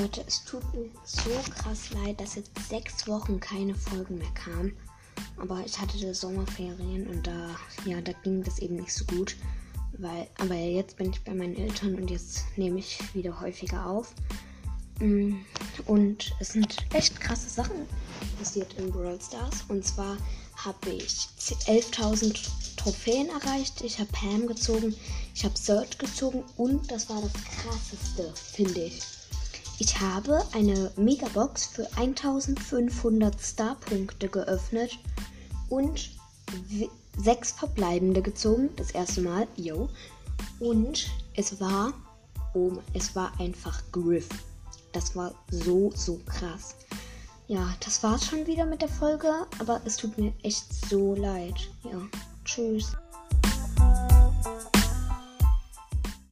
Leute, es tut mir so krass leid, dass jetzt sechs Wochen keine Folgen mehr kamen. Aber ich hatte Sommerferien und da, ja, da ging das eben nicht so gut. Weil, aber jetzt bin ich bei meinen Eltern und jetzt nehme ich wieder häufiger auf. Mm, und es sind echt krasse Sachen passiert in Brawl Stars. Und zwar habe ich 11.000 Trophäen erreicht. Ich habe Pam gezogen. Ich habe Search gezogen. Und das war das krasseste, finde ich. Ich habe eine Megabox für 1500 Starpunkte geöffnet und sechs verbleibende gezogen. Das erste Mal, yo. Und es war, oh, es war einfach Griff. Das war so, so krass. Ja, das war's schon wieder mit der Folge, aber es tut mir echt so leid. Ja, tschüss.